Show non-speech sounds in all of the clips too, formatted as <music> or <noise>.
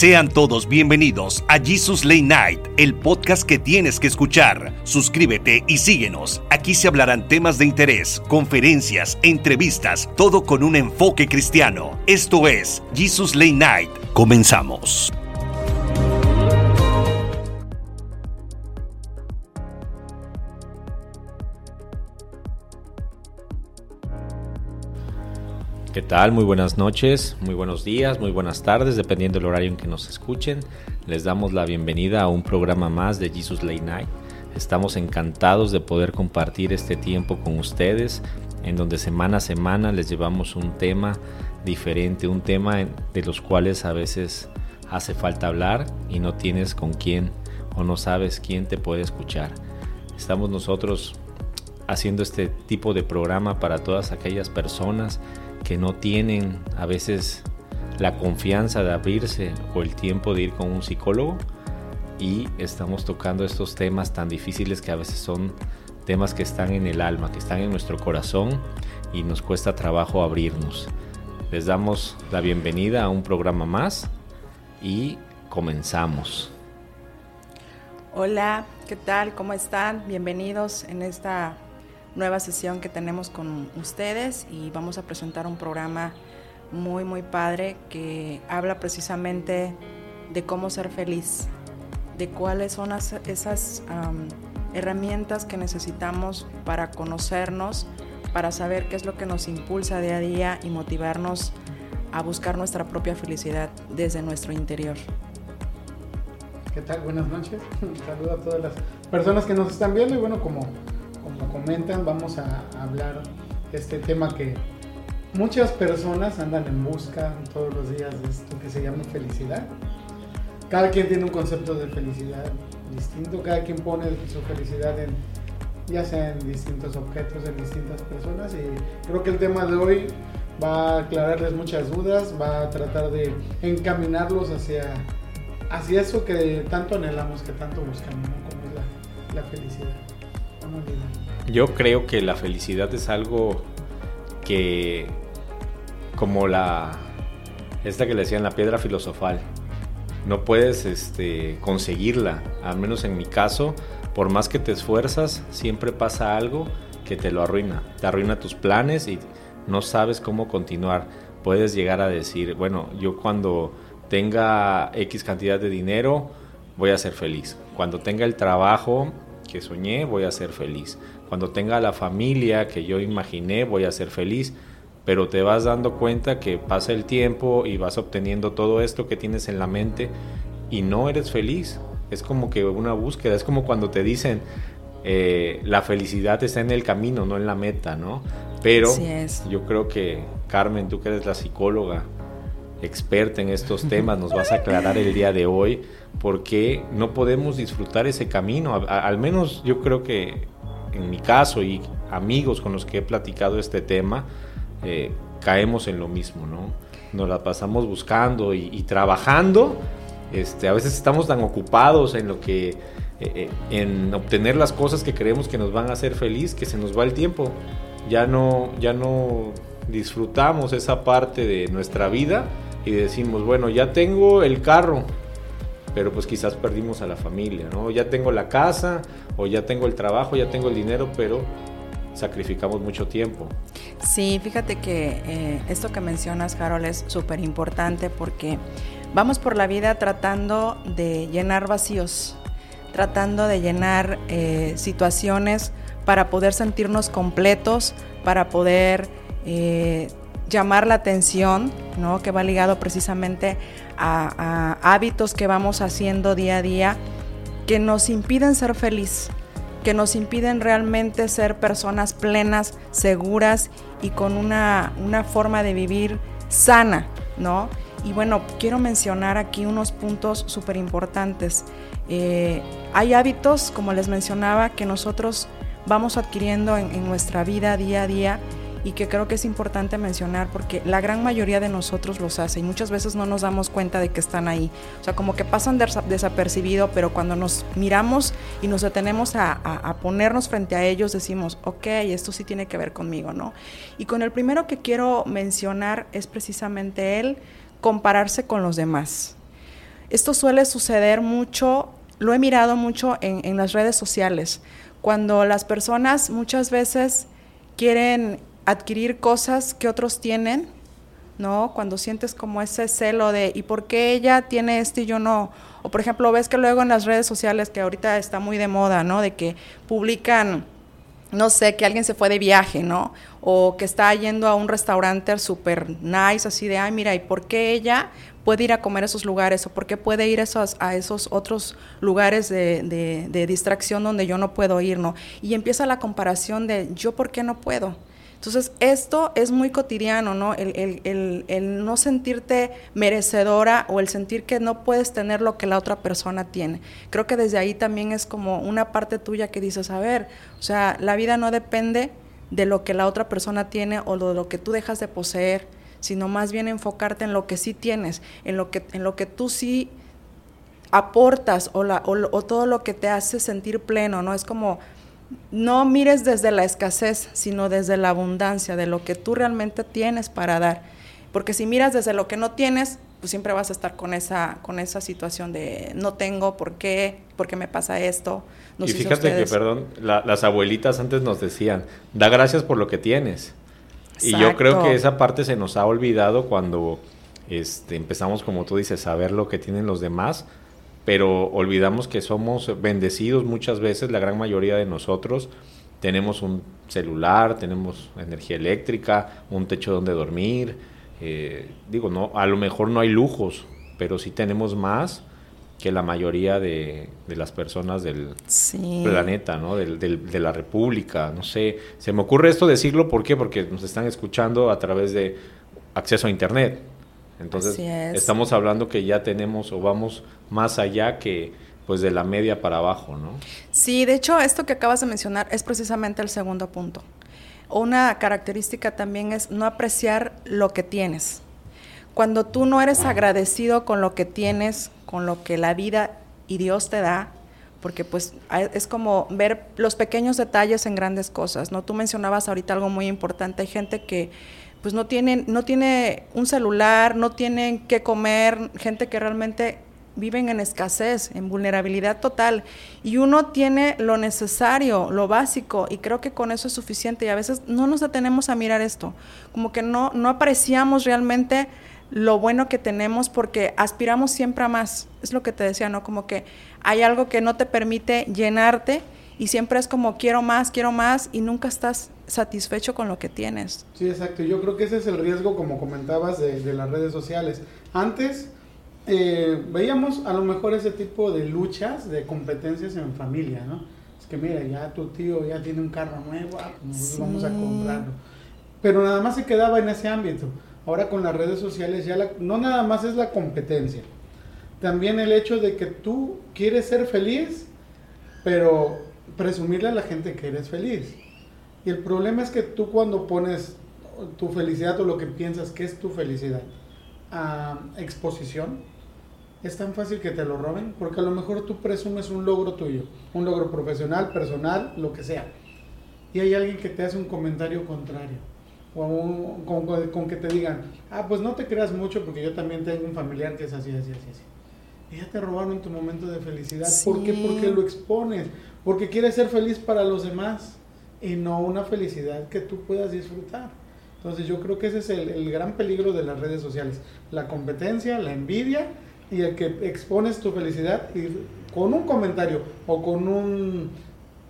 Sean todos bienvenidos a Jesus Late Night, el podcast que tienes que escuchar. Suscríbete y síguenos. Aquí se hablarán temas de interés, conferencias, entrevistas, todo con un enfoque cristiano. Esto es Jesus Late Night. Comenzamos. ¿Qué tal? Muy buenas noches, muy buenos días, muy buenas tardes, dependiendo del horario en que nos escuchen. Les damos la bienvenida a un programa más de Jesus Late Night. Estamos encantados de poder compartir este tiempo con ustedes, en donde semana a semana les llevamos un tema diferente, un tema de los cuales a veces hace falta hablar y no tienes con quién o no sabes quién te puede escuchar. Estamos nosotros haciendo este tipo de programa para todas aquellas personas que no tienen a veces la confianza de abrirse o el tiempo de ir con un psicólogo y estamos tocando estos temas tan difíciles que a veces son temas que están en el alma, que están en nuestro corazón y nos cuesta trabajo abrirnos. Les damos la bienvenida a un programa más y comenzamos. Hola, ¿qué tal? ¿Cómo están? Bienvenidos en esta nueva sesión que tenemos con ustedes y vamos a presentar un programa muy, muy padre que habla precisamente de cómo ser feliz, de cuáles son esas herramientas que necesitamos para conocernos, para saber qué es lo que nos impulsa día a día y motivarnos a buscar nuestra propia felicidad desde nuestro interior. ¿Qué tal? Buenas noches. <laughs> Saludo a todas las personas que nos están viendo y bueno, como comentan, vamos a hablar este tema que muchas personas andan en busca todos los días de esto que se llama felicidad. Cada quien tiene un concepto de felicidad distinto, cada quien pone su felicidad en ya sea en distintos objetos, en distintas personas y creo que el tema de hoy va a aclararles muchas dudas, va a tratar de encaminarlos hacia, hacia eso que tanto anhelamos, que tanto buscamos, como es la, la felicidad. Yo creo que la felicidad es algo que, como la, esta que le decían la piedra filosofal, no puedes este, conseguirla, al menos en mi caso, por más que te esfuerzas, siempre pasa algo que te lo arruina, te arruina tus planes y no sabes cómo continuar. Puedes llegar a decir, bueno, yo cuando tenga X cantidad de dinero voy a ser feliz. Cuando tenga el trabajo que soñé, voy a ser feliz. Cuando tenga la familia que yo imaginé, voy a ser feliz. Pero te vas dando cuenta que pasa el tiempo y vas obteniendo todo esto que tienes en la mente y no eres feliz. Es como que una búsqueda, es como cuando te dicen, eh, la felicidad está en el camino, no en la meta, ¿no? Pero yo creo que, Carmen, tú que eres la psicóloga, experta en estos temas, nos vas a aclarar el día de hoy por qué no podemos disfrutar ese camino. al menos yo creo que en mi caso y amigos con los que he platicado este tema, eh, caemos en lo mismo, ¿no? Nos la pasamos buscando y, trabajando. Este, a veces estamos tan ocupados en lo que, eh, eh, en obtener las cosas que creemos que nos van a hacer feliz, que se nos va el tiempo. Ya no, ya no disfrutamos esa parte de nuestra vida y decimos, bueno, ya tengo el carro, pero pues quizás perdimos a la familia, ¿no? Ya tengo la casa o ya tengo el trabajo, ya tengo el dinero, pero sacrificamos mucho tiempo. Sí, fíjate que eh, esto que mencionas, Carol, es súper importante porque vamos por la vida tratando de llenar vacíos, tratando de llenar eh, situaciones para poder sentirnos completos, para poder eh, llamar la atención, ¿no? que va ligado precisamente a, hábitos que vamos haciendo día a día que nos impiden ser feliz, que nos impiden realmente ser personas plenas, seguras y con una, forma de vivir sana, ¿no? Y bueno, quiero mencionar aquí unos puntos súper importantes. Eh, hay hábitos, como les mencionaba, que nosotros vamos adquiriendo en nuestra vida día a día y que creo que es importante mencionar porque la gran mayoría de nosotros los hace y muchas veces no nos damos cuenta de que están ahí. O sea, como que pasan desapercibido, pero cuando nos miramos y nos detenemos a, a, ponernos frente a ellos, decimos, ok, esto sí tiene que ver conmigo, ¿no? Y con el primero que quiero mencionar es precisamente el compararse con los demás. esto suele suceder mucho, lo he mirado mucho en, en las redes sociales, cuando las personas muchas veces quieren adquirir cosas que otros tienen, ¿no? Cuando sientes como ese celo de, ¿y por qué ella tiene esto y yo no? O por ejemplo, ves que luego en las redes sociales, que ahorita está muy de moda, ¿no? De que publican, no sé, que alguien se fue de viaje, ¿no? O que está yendo a un restaurante súper nice, así de, ay, mira, ¿y por qué ella puede ir a comer a esos lugares? ¿O por qué puede ir a esos, a esos otros lugares de, de, de distracción donde yo no puedo ir, ¿no? Y empieza la comparación de, ¿yo por qué no puedo? Entonces, esto es muy cotidiano, ¿no? El, no sentirte merecedora o el sentir que no puedes tener lo que la otra persona tiene. Creo que desde ahí también es como una parte tuya que dices, a ver, o sea, la vida no depende de lo que la otra persona tiene o de lo que tú dejas de poseer, sino más bien enfocarte en lo que sí tienes, en lo que, en lo que tú sí aportas o, la, o todo lo que te hace sentir pleno, ¿no? Es como no mires desde la escasez, sino desde la abundancia, de lo que tú realmente tienes para dar. Porque si miras desde lo que no tienes, pues siempre vas a estar con esa, con esa situación de no tengo, ¿por qué? ¿Por qué me pasa esto? y fíjate que, perdón, las abuelitas antes nos decían, da gracias por lo que tienes. Y yo creo que esa parte se nos ha olvidado cuando este, empezamos, como tú dices, a ver lo que tienen los demás pero olvidamos que somos bendecidos muchas veces, la gran mayoría de nosotros tenemos un celular, tenemos energía eléctrica, un techo donde dormir, eh, digo, no, a lo mejor no hay lujos, pero sí tenemos más que la mayoría de, las personas del planeta, ¿no? Del, de la República, no sé. Se me ocurre esto decirlo, ¿por qué? Porque nos están escuchando a través de acceso a Internet. Entonces, estamos hablando que ya tenemos o vamos más allá que pues de la media para abajo, ¿no? Sí, de hecho, esto que acabas de mencionar es precisamente el segundo punto. Una característica también es no apreciar lo que tienes. Cuando tú no eres agradecido con lo que tienes, con lo que la vida y Dios te da, porque pues es como ver los pequeños detalles en grandes cosas, ¿no? Tú mencionabas ahorita algo muy importante, hay gente que pues no tienen, no tiene un celular, no tienen qué comer, gente que realmente viven en escasez, en vulnerabilidad total, y uno tiene lo necesario, lo básico, y creo que con eso es suficiente, y a veces no nos detenemos a mirar esto, como que no, no apreciamos realmente lo bueno que tenemos porque aspiramos siempre a más, es lo que te decía, ¿no? Como que hay algo que no te permite llenarte, y siempre es como quiero más, quiero más y nunca estás satisfecho con lo que tienes. Sí, exacto. Yo creo que ese es el riesgo, como comentabas, de, las redes sociales. Antes eh, veíamos a lo mejor ese tipo de luchas, de competencias en familia, ¿no? Es que mira, ya tu tío ya tiene un carro nuevo, ah, pues vamos a comprarlo. Pero nada más se quedaba en ese ámbito. Ahora con las redes sociales ya no nada más es la competencia. También el hecho de que tú quieres ser feliz, pero presumirle a la gente que eres feliz. Y el problema es que tú cuando pones tu felicidad o lo que piensas que es tu felicidad a exposición, es tan fácil que te lo roben, porque a lo mejor tú presumes un logro tuyo, un logro profesional, personal, lo que sea. Y hay alguien que te hace un comentario contrario. O con, que te digan, ah, pues no te creas mucho porque yo también tengo un familiar que es así, así, así, así. Y ya te robaron tu momento de felicidad. ¿Por qué? Porque lo expones. Porque quieres ser feliz para los demás y no una felicidad que tú puedas disfrutar. Entonces yo creo que ese es el, gran peligro de las redes sociales. La competencia, la envidia y el que expones tu felicidad y con un comentario o con, un,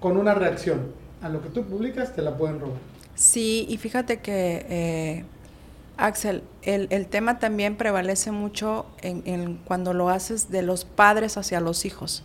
con una reacción a lo que tú publicas te la pueden robar. Sí, y fíjate que, eh, Axel, el, el, tema también prevalece mucho en, en, cuando lo haces de los padres hacia los hijos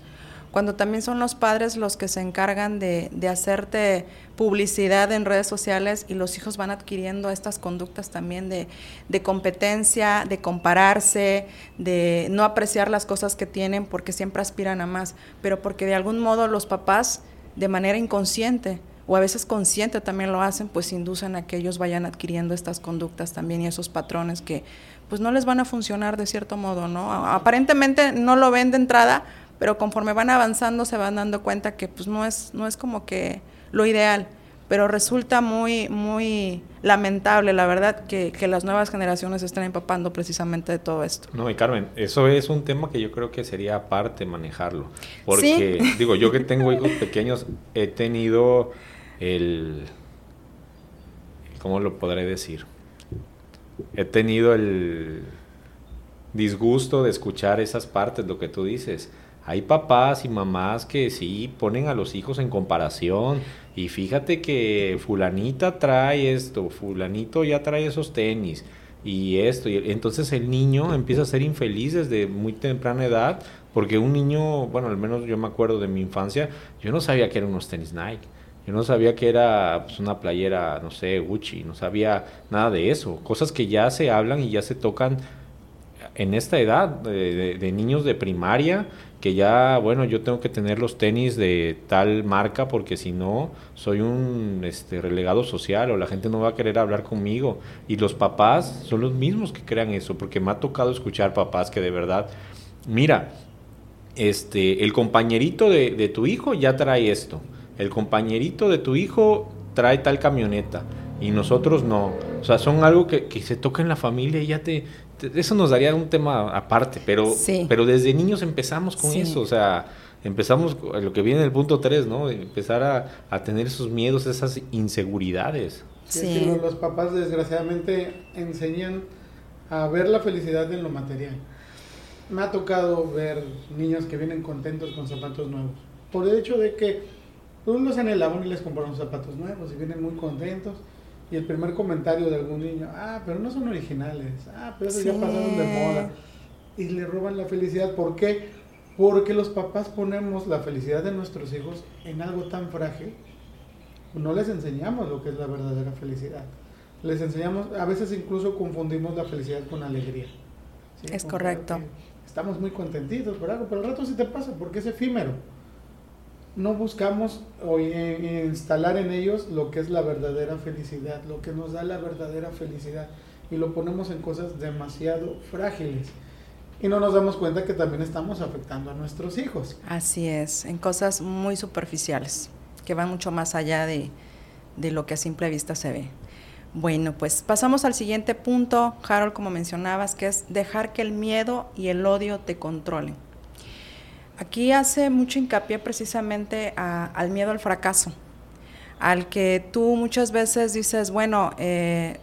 cuando también son los padres los que se encargan de, hacerte publicidad en redes sociales y los hijos van adquiriendo estas conductas también de, competencia, de compararse, de no apreciar las cosas que tienen porque siempre aspiran a más, pero porque de algún modo los papás de manera inconsciente o a veces consciente también lo hacen, pues inducen a que ellos vayan adquiriendo estas conductas también y esos patrones que pues no les van a funcionar de cierto modo, ¿no? Aparentemente no lo ven de entrada, pero conforme van avanzando se van dando cuenta que pues no es, no es como que lo ideal. pero resulta muy, muy lamentable, la verdad, que, las nuevas generaciones estén empapando precisamente de todo esto. No, y Carmen, eso es un tema que yo creo que sería aparte manejarlo. Porque, digo, yo que tengo hijos pequeños, he tenido el. ¿Cómo lo podré decir? He tenido el disgusto de escuchar esas partes, lo que tú dices. Hay papás y mamás que sí ponen a los hijos en comparación y fíjate que fulanita trae esto, fulanito ya trae esos tenis y esto. Y entonces el niño empieza a ser infeliz desde muy temprana edad porque un niño, bueno, al menos yo me acuerdo de mi infancia, yo no sabía que eran unos tenis Nike. Yo no sabía que era pues, una playera, no sé, Gucci, no sabía nada de eso. Cosas que ya se hablan y ya se tocan en esta edad de niños de primaria que ya, bueno, yo tengo que tener los tenis de tal marca porque si no, soy un este, relegado social o la gente no va a querer hablar conmigo. Y los papás son los mismos que crean eso, porque me ha tocado escuchar papás que de verdad, mira, este, el compañerito de, tu hijo ya trae esto, el compañerito de tu hijo trae tal camioneta y nosotros no. O sea, son algo que, que se toca en la familia y ya te, eso nos daría un tema aparte, pero, pero desde niños empezamos con eso, o sea, empezamos lo que viene en el punto 3, ¿no? Empezar a, tener esos miedos, esas inseguridades. Sí. los papás desgraciadamente enseñan a ver la felicidad en lo material. Me ha tocado ver niños que vienen contentos con zapatos nuevos. Por el hecho de que los anhelaban y les compraron zapatos nuevos y vienen muy contentos y el primer comentario de algún niño, ah, pero no son originales, ah, pero eso ya pasaron de moda. Y le roban la felicidad. ¿Por qué? Porque los papás ponemos la felicidad de nuestros hijos en algo tan frágil. No les enseñamos lo que es la verdadera felicidad. Les enseñamos, a veces incluso confundimos la felicidad con alegría. Es correcto. Estamos muy contentitos por algo, pero el rato sí te pasa porque es efímero no buscamos o instalar en ellos lo que es la verdadera felicidad, lo que nos da la verdadera felicidad y lo ponemos en cosas demasiado frágiles y no nos damos cuenta que también estamos afectando a nuestros hijos. Así es, en cosas muy superficiales, que van mucho más allá de, de lo que a simple vista se ve. Bueno, pues pasamos al siguiente punto, Harold, como mencionabas, que es dejar que el miedo y el odio te controlen. Aquí hace mucho hincapié precisamente al miedo al fracaso, al que tú muchas veces dices, bueno, eh,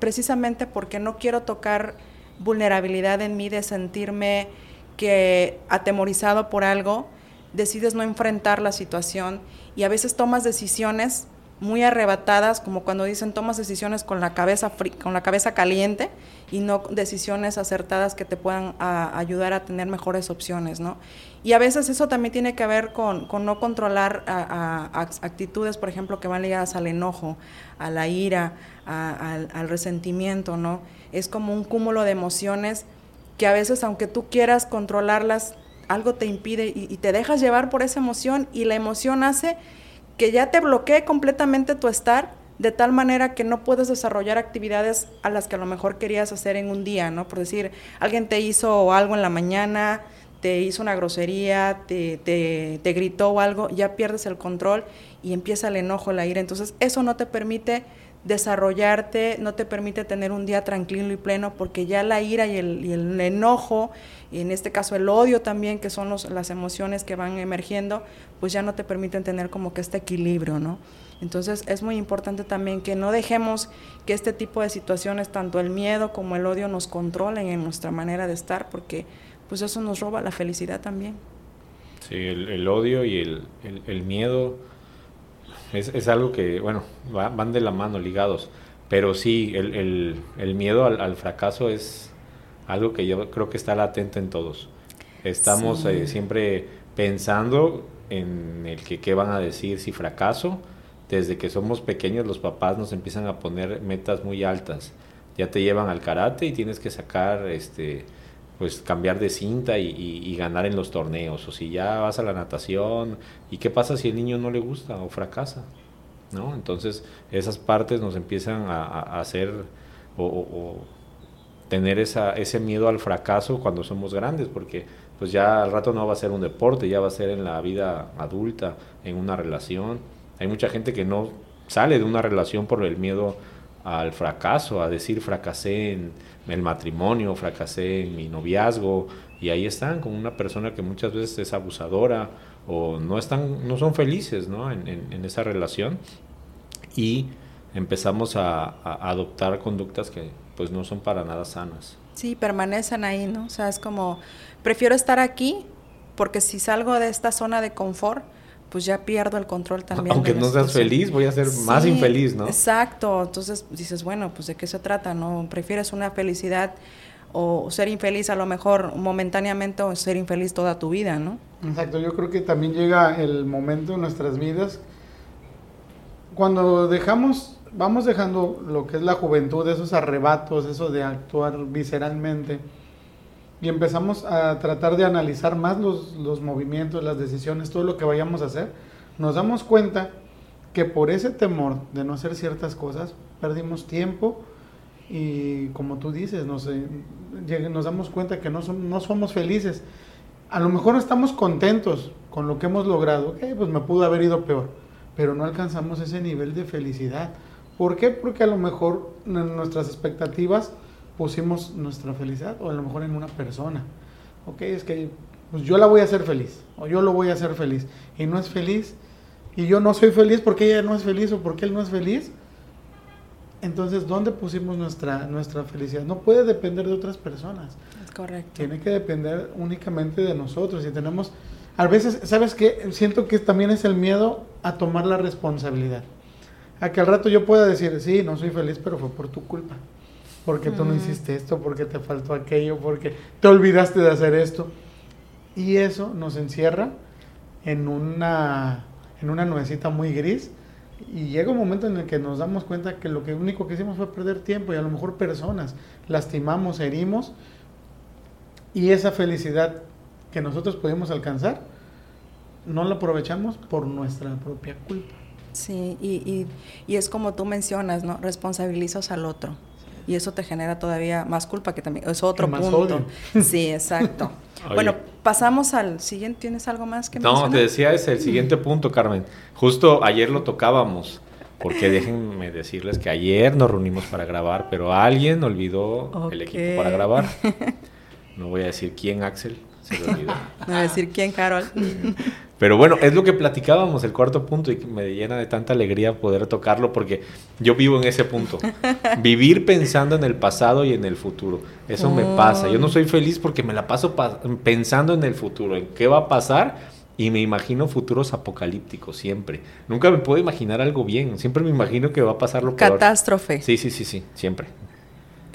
precisamente porque no quiero tocar vulnerabilidad en mí de sentirme que atemorizado por algo, decides no enfrentar la situación y a veces tomas decisiones muy arrebatadas, como cuando dicen tomas decisiones con la cabeza con la cabeza caliente y no decisiones acertadas que te puedan ayudar a tener mejores opciones, ¿no? Y a veces eso también tiene que ver con, no controlar actitudes, por ejemplo, que van ligadas al enojo, a la ira, al, resentimiento, ¿no? Es como un cúmulo de emociones que a veces, aunque tú quieras controlarlas, algo te impide y te dejas llevar por esa emoción y la emoción hace que ya te bloquee completamente tu estar de tal manera que no puedes desarrollar actividades a las que a lo mejor querías hacer en un día, ¿no? Por decir, alguien te hizo algo en la mañana, te hizo una grosería, te, te, te gritó o algo, ya pierdes el control y empieza el enojo, la ira. Entonces, eso no te permite desarrollarte, no te permite tener un día tranquilo y pleno, porque ya la ira y el, enojo, y en este caso el odio también, que son los, las emociones que van emergiendo, pues ya no te permiten tener como que este equilibrio, ¿no? Entonces es muy importante también que no dejemos que este tipo de situaciones, tanto el miedo como el odio, nos controlen en nuestra manera de estar, porque pues eso nos roba la felicidad también. Sí, el, odio y el miedo es, algo que, bueno, van de la mano, ligados. Pero sí, el, el, miedo al, fracaso es algo que yo creo que está latente en todos. Estamos eh, siempre pensando en el que qué van a decir si fracaso. Desde que somos pequeños los papás nos empiezan a poner metas muy altas. Ya te llevan al karate y tienes que sacar este pues cambiar de cinta y, ganar en los torneos, o si ya vas a la natación, ¿y qué pasa si el niño no le gusta o fracasa? ¿no? Entonces esas partes nos empiezan a, hacer o, tener esa, ese miedo al fracaso cuando somos grandes, porque pues ya al rato no va a ser un deporte, ya va a ser en la vida adulta, en una relación. Hay mucha gente que no sale de una relación por el miedo al fracaso, a decir fracasé en el matrimonio, fracasé en mi noviazgo, y ahí están con una persona que muchas veces es abusadora o no están, no son felices ¿no? En, esa relación y empezamos a, a, adoptar conductas que pues no son para nada sanas. Sí, permanecen ahí, ¿no? O sea, es como, prefiero estar aquí porque si salgo de esta zona de confort, pues ya pierdo el control <laughs> también. Aunque no seas feliz, voy a ser más infeliz, ¿no? Exacto, entonces dices, bueno, pues de qué se trata, ¿no? Prefieres una felicidad o ser infeliz a lo mejor momentáneamente o ser infeliz toda tu vida, ¿no? Exacto, yo creo que también llega el momento en nuestras vidas cuando dejamos, vamos dejando lo que es la juventud, esos arrebatos, eso de actuar visceralmente y empezamos a tratar de analizar más los, movimientos, las decisiones, todo lo que vayamos a hacer, nos damos cuenta que por ese temor de no hacer ciertas cosas, perdimos tiempo y como tú dices, nos, eh, nos damos cuenta que no, no somos felices. A lo mejor estamos contentos con lo que hemos logrado, pues me pudo haber ido peor, pero no alcanzamos ese nivel de felicidad. ¿Por qué? Porque a lo mejor nuestras expectativas pusimos nuestra felicidad o a lo mejor en una persona. Ok, es que pues yo la voy a hacer feliz o yo lo voy a hacer feliz y no es feliz y yo no soy feliz porque ella no es feliz o porque él no es feliz. Entonces, ¿dónde pusimos nuestra, nuestra felicidad? No puede depender de otras personas. Es correcto. Tiene que depender únicamente de nosotros. Y tenemos, a veces, ¿sabes qué? Siento que también es el miedo a tomar la responsabilidad. A que al rato yo pueda decir, sí, no soy feliz, pero fue por tu culpa porque tú no hiciste esto, porque te faltó aquello, porque te olvidaste de hacer esto. Y eso nos encierra en una, en una nubecita muy gris y llega un momento en el que nos damos cuenta que lo que único que hicimos fue perder tiempo y a lo mejor personas, lastimamos, herimos y esa felicidad que nosotros pudimos alcanzar no la aprovechamos por nuestra propia culpa. Sí, y, y, y es como tú mencionas, ¿no? Responsabilizas al otro y eso te genera todavía más culpa que también es otro punto. <laughs> Sí, exacto. <laughs> Bueno, pasamos al siguiente. ¿Tienes algo más que No, te decía es el siguiente punto, Carmen. Justo ayer lo tocábamos, porque déjenme decirles que ayer nos reunimos para grabar, pero alguien olvidó el equipo para grabar. <laughs> No voy a decir quién, Axel, se olvidó. <laughs> Voy a decir quién, Carol. <laughs> Pero bueno, es lo que platicábamos, el cuarto punto, y me llena de tanta alegría poder tocarlo porque yo vivo en ese punto. Vivir pensando en el pasado y en el futuro. Eso me pasa. Yo no soy feliz porque me la paso pensando en el futuro, en qué va a pasar. Y me imagino futuros apocalípticos siempre. Nunca me puedo imaginar algo bien. Siempre me imagino que va a pasar lo peor. Catástrofe. Sí, sí, sí, sí, siempre.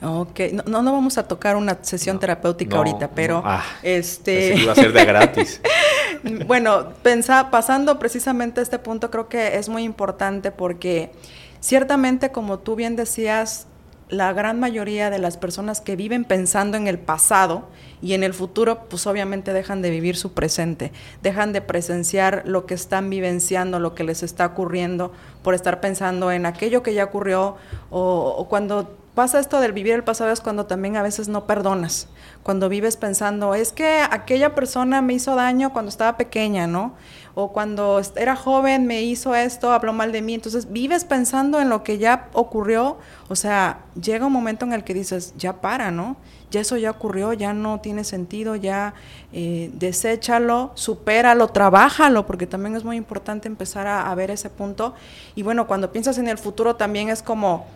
Ok, no, no vamos a tocar una sesión terapéutica ahorita, pero ah, este iba a ser de gratis. <laughs> bueno, pensa, pasando precisamente a este punto, creo que es muy importante porque ciertamente, como tú bien decías, la gran mayoría de las personas que viven pensando en el pasado y en el futuro, pues obviamente dejan de vivir su presente, dejan de presenciar lo que están vivenciando, lo que les está ocurriendo, por estar pensando en aquello que ya ocurrió o, o cuando pasa esto del vivir el pasado es cuando también a veces no perdonas, cuando vives pensando, es que aquella persona me hizo daño cuando estaba pequeña, ¿no? O cuando era joven me hizo esto, habló mal de mí, entonces vives pensando en lo que ya ocurrió, o sea, llega un momento en el que dices, ya para, ¿no? Ya eso ya ocurrió, ya no tiene sentido, ya eh, deséchalo, supéralo, trabájalo, porque también es muy importante empezar a ver ese punto. Y bueno, cuando piensas en el futuro también es como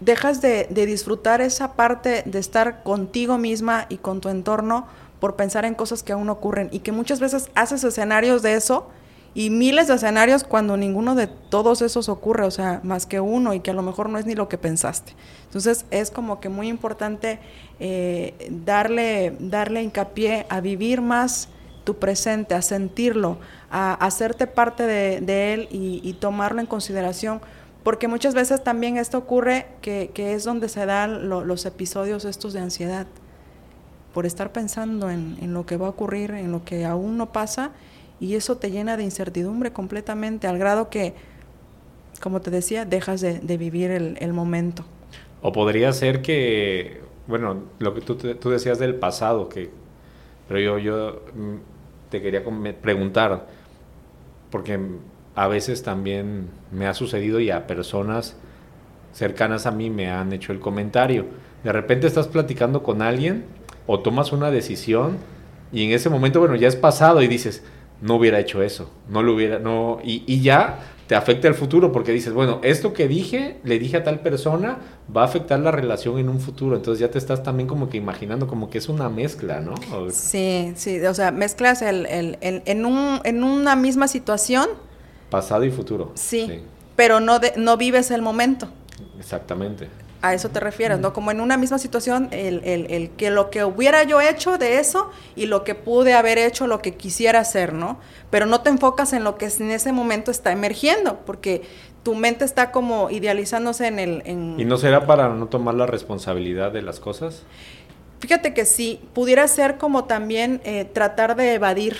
dejas de, disfrutar esa parte de estar contigo misma y con tu entorno por pensar en cosas que aún ocurren y que muchas veces haces escenarios de eso y miles de escenarios cuando ninguno de todos esos ocurre, o sea, más que uno y que a lo mejor no es ni lo que pensaste. Entonces es como que muy importante eh, darle, darle hincapié a vivir más tu presente, a sentirlo, a hacerte parte de, él y tomarlo en consideración porque muchas veces también esto ocurre que, es donde se dan los episodios estos de ansiedad, por estar pensando en, lo que va a ocurrir, en lo que aún no pasa, y eso te llena de incertidumbre completamente, al grado que, como te decía, dejas de, vivir el, momento. O podría ser que, bueno, lo que tú, tú decías del pasado, que, pero yo, yo mm, te quería preguntar, porque a veces también me ha sucedido y a personas cercanas a mí me han hecho el comentario. De repente estás platicando con alguien o tomas una decisión y en ese momento, bueno, ya es pasado y dices, no hubiera hecho eso, no lo hubiera, no, y, y ya te afecta el futuro porque dices, bueno, esto que dije, le dije a tal persona, va a afectar la relación en un futuro. Entonces ya te estás también como que imaginando como que es una mezcla, ¿no? Sí, sí, o sea, mezclas el, el, en, un, en una misma situación. Pasado y futuro. Sí, pero no, de, no vives el momento. Exactamente a eso te refieres, ¿no? Como en una misma situación, el, el, el, que lo que hubiera yo hecho de eso y lo que pude haber hecho, lo que quisiera hacer, ¿no? Pero no te enfocas en lo que en ese momento está emergiendo, porque tu mente está como idealizándose en el... ¿Y no será para no tomar la responsabilidad de las cosas? Fíjate que sí, pudiera ser como también eh, tratar de evadir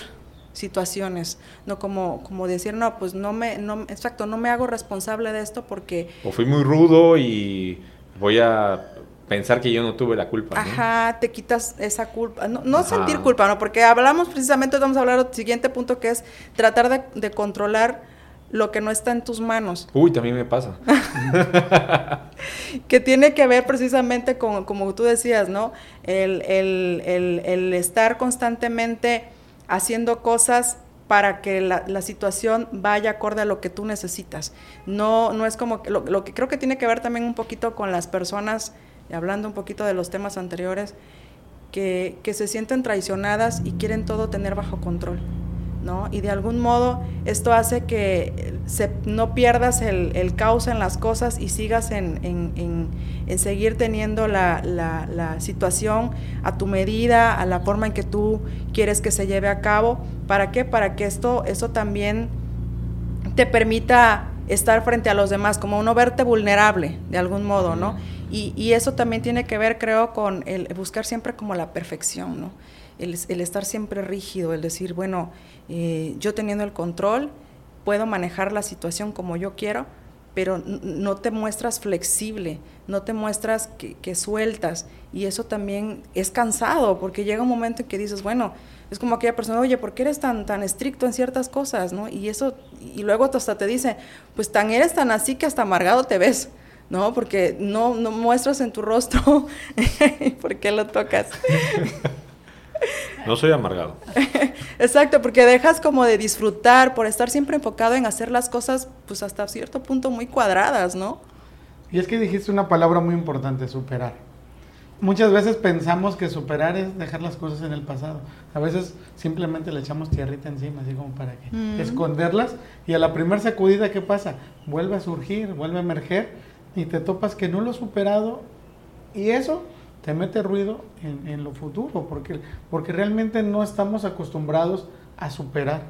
situaciones, no como, como decir, no, pues no me, no, exacto, no me hago responsable de esto porque... O fui muy rudo y voy a pensar que yo no tuve la culpa. Ajá, te quitas esa culpa. No, sentir culpa, ¿no? Porque hablamos precisamente, vamos a hablar del siguiente punto que es tratar de, controlar lo que no está en tus manos. Uy, también me pasa. <laughs> que tiene que ver precisamente con, como tú decías, ¿no? El, el estar constantemente haciendo cosas para que la, situación vaya acorde a lo que tú necesitas. No, no es como lo, lo, que creo que tiene que ver también un poquito con las personas, hablando un poquito de los temas anteriores, que, que se sienten traicionadas y quieren todo tener bajo control. ¿No? Y de algún modo esto hace que se, no pierdas el, el causa en las cosas y sigas en, en, en, seguir teniendo la, la, la, situación a tu medida, a la forma en que tú quieres que se lleve a cabo. ¿Para qué? Para que esto, esto también te permita estar frente a los demás, como uno verte vulnerable de algún modo, ¿no? Y, y eso también tiene que ver, creo, con el buscar siempre como la perfección, ¿no? El, estar siempre rígido, el decir, bueno, eh, yo teniendo el control, puedo manejar la situación como yo quiero, pero no te muestras flexible, no te muestras que, sueltas. Y eso también es cansado, porque llega un momento en que dices, bueno, es como aquella persona, oye, ¿por qué eres tan, tan estricto en ciertas cosas? ¿no? Y eso, y luego hasta te dice, pues tan eres tan así que hasta amargado te ves. ¿no? Porque no, no muestras en tu rostro <laughs> por qué lo tocas. <laughs> No soy amargado. <laughs> Exacto, porque dejas como de disfrutar por estar siempre enfocado en hacer las cosas, pues hasta cierto punto muy cuadradas, ¿no? Y es que dijiste una palabra muy importante, superar. Muchas veces pensamos que superar es dejar las cosas en el pasado. A veces simplemente le echamos tierrita encima, así como para que mm. esconderlas. Y a la primera sacudida, ¿qué pasa? Vuelve a surgir, vuelve a emerger y te topas que no lo has superado. Y eso te mete ruido en, lo futuro, porque, porque realmente no estamos acostumbrados a superar.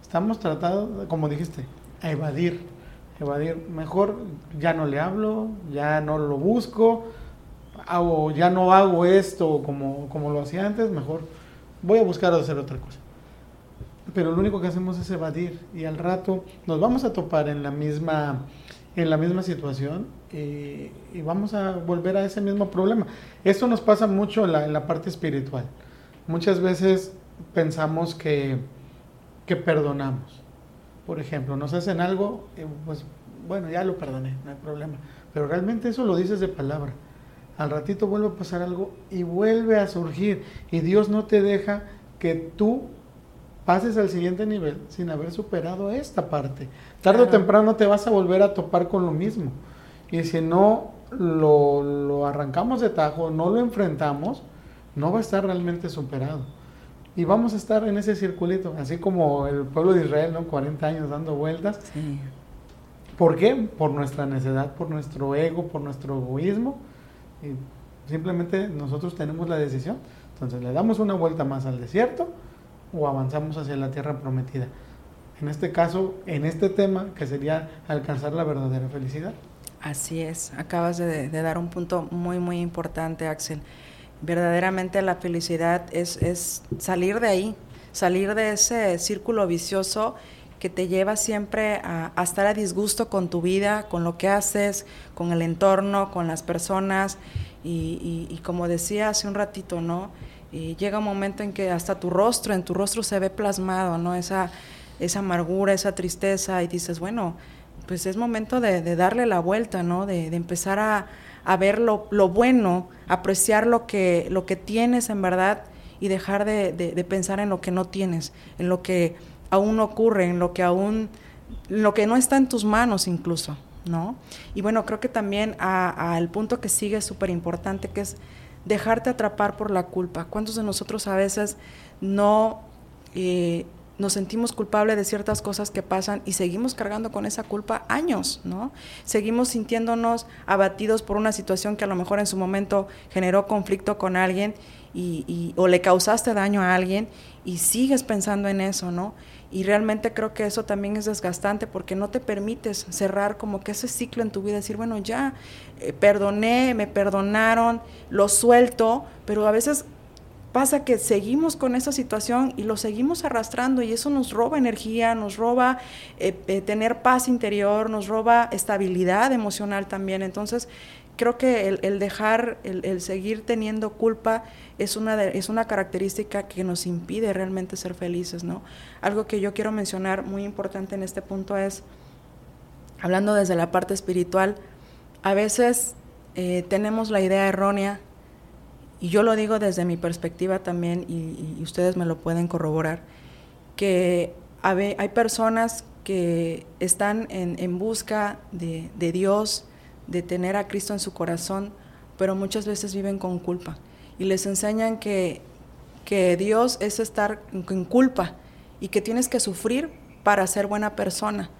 Estamos tratando, como dijiste, a evadir, evadir. Mejor ya no le hablo, ya no lo busco, o ya no hago esto como, como lo hacía antes, mejor voy a buscar hacer otra cosa. Pero lo único que hacemos es evadir y al rato nos vamos a topar en la misma, en la misma situación y, vamos a volver a ese mismo problema. Esto nos pasa mucho en la, parte espiritual. Muchas veces pensamos que, que perdonamos. Por ejemplo, nos hacen algo, pues bueno, ya lo perdoné, no hay problema. Pero realmente eso lo dices de palabra. Al ratito vuelve a pasar algo y vuelve a surgir. Y Dios no te deja que tú pases al siguiente nivel sin haber superado esta parte. Tarde o temprano te vas a volver a topar con lo mismo. Y si no lo, arrancamos de tajo, no lo enfrentamos, no va a estar realmente superado. Y vamos a estar en ese circulito, así como el pueblo de Israel, ¿no? 40 años dando vueltas. ¿Por qué? Por nuestra necedad, por nuestro ego, por nuestro egoísmo. Y simplemente nosotros tenemos la decisión. Entonces le damos una vuelta más al desierto o avanzamos hacia la tierra prometida. En este caso, en este tema, que sería alcanzar la verdadera felicidad. Así es, acabas de, dar un punto muy, muy importante, Axel. Verdaderamente la felicidad es, es salir de ahí, salir de ese círculo vicioso que te lleva siempre a, estar a disgusto con tu vida, con lo que haces, con el entorno, con las personas. Y, como decía hace un ratito, ¿no? Y llega un momento en que hasta tu rostro, en tu rostro se ve plasmado, ¿no? Esa, esa amargura, esa tristeza y dices, bueno, pues es momento de, darle la vuelta, ¿no? De, empezar a, ver lo, bueno, apreciar lo que, lo que tienes en verdad y dejar de, pensar en lo que no tienes, en lo que aún ocurre, en lo que aún, lo que no está en tus manos incluso, ¿no? Y bueno, creo que también al punto que sigue es súper importante, que es dejarte atrapar por la culpa. ¿Cuántos de nosotros a veces no eh, nos sentimos culpables de ciertas cosas que pasan y seguimos cargando con esa culpa años, ¿no? Seguimos sintiéndonos abatidos por una situación que a lo mejor en su momento generó conflicto con alguien y, o le causaste daño a alguien y sigues pensando en eso, ¿no? Y realmente creo que eso también es desgastante porque no te permites cerrar como que ese ciclo en tu vida, decir, bueno, ya eh, perdoné, me perdonaron, lo suelto, pero a veces pasa que seguimos con esa situación y lo seguimos arrastrando y eso nos roba energía, nos roba eh, eh, tener paz interior, nos roba estabilidad emocional también. Entonces, creo que el, dejar, el, seguir teniendo culpa es una, es una característica que nos impide realmente ser felices, ¿no? Algo que yo quiero mencionar muy importante en este punto es, hablando desde la parte espiritual, a veces eh, tenemos la idea errónea y yo lo digo desde mi perspectiva también, y, ustedes me lo pueden corroborar, que hay personas que están en, busca de, Dios, de tener a Cristo en su corazón, pero muchas veces viven con culpa. Y les enseñan que, que Dios es estar en culpa y que tienes que sufrir para ser buena persona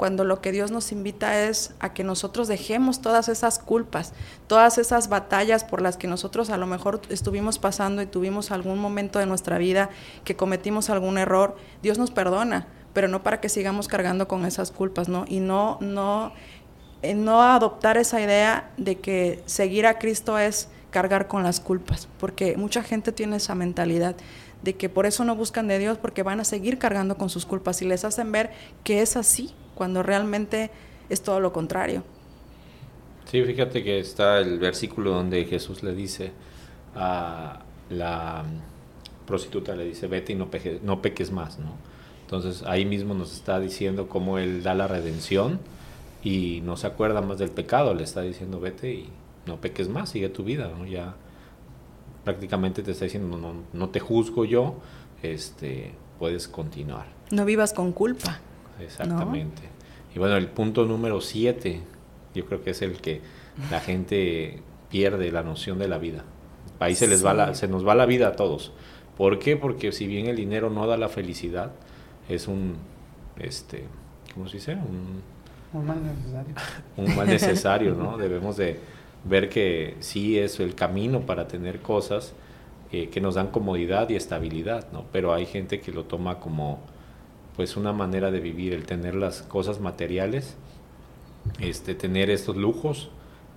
cuando lo que Dios nos invita es a que nosotros dejemos todas esas culpas, todas esas batallas por las que nosotros a lo mejor estuvimos pasando y tuvimos algún momento de nuestra vida que cometimos algún error, Dios nos perdona, pero no para que sigamos cargando con esas culpas, ¿no? Y no, no, eh, no adoptar esa idea de que seguir a Cristo es cargar con las culpas, porque mucha gente tiene esa mentalidad de que por eso no buscan de Dios, porque van a seguir cargando con sus culpas y les hacen ver que es así, cuando realmente es todo lo contrario. Sí, fíjate que está el versículo donde Jesús le dice a la prostituta, le dice, vete y no, no peques más, ¿no? Entonces ahí mismo nos está diciendo cómo Él da la redención y no se acuerda más del pecado, le está diciendo, vete y no peques más, sigue tu vida, ¿no? Ya prácticamente te está diciendo, no, no te juzgo yo, este, puedes continuar. No vivas con culpa. Exactamente. Y bueno, el punto número siete, yo creo que es el que la gente pierde la noción de la vida. Ahí se les va la, se nos va la vida a todos. ¿Por qué? Porque si bien el dinero no da la felicidad, es un, este, ¿cómo se dice? Un, un mal necesario. <laughs> un mal necesario, ¿no? <laughs> Debemos de ver que sí es el camino para tener cosas eh, que nos dan comodidad y estabilidad, ¿no? Pero hay gente que lo toma como pues una manera de vivir, el tener las cosas materiales, este, tener estos lujos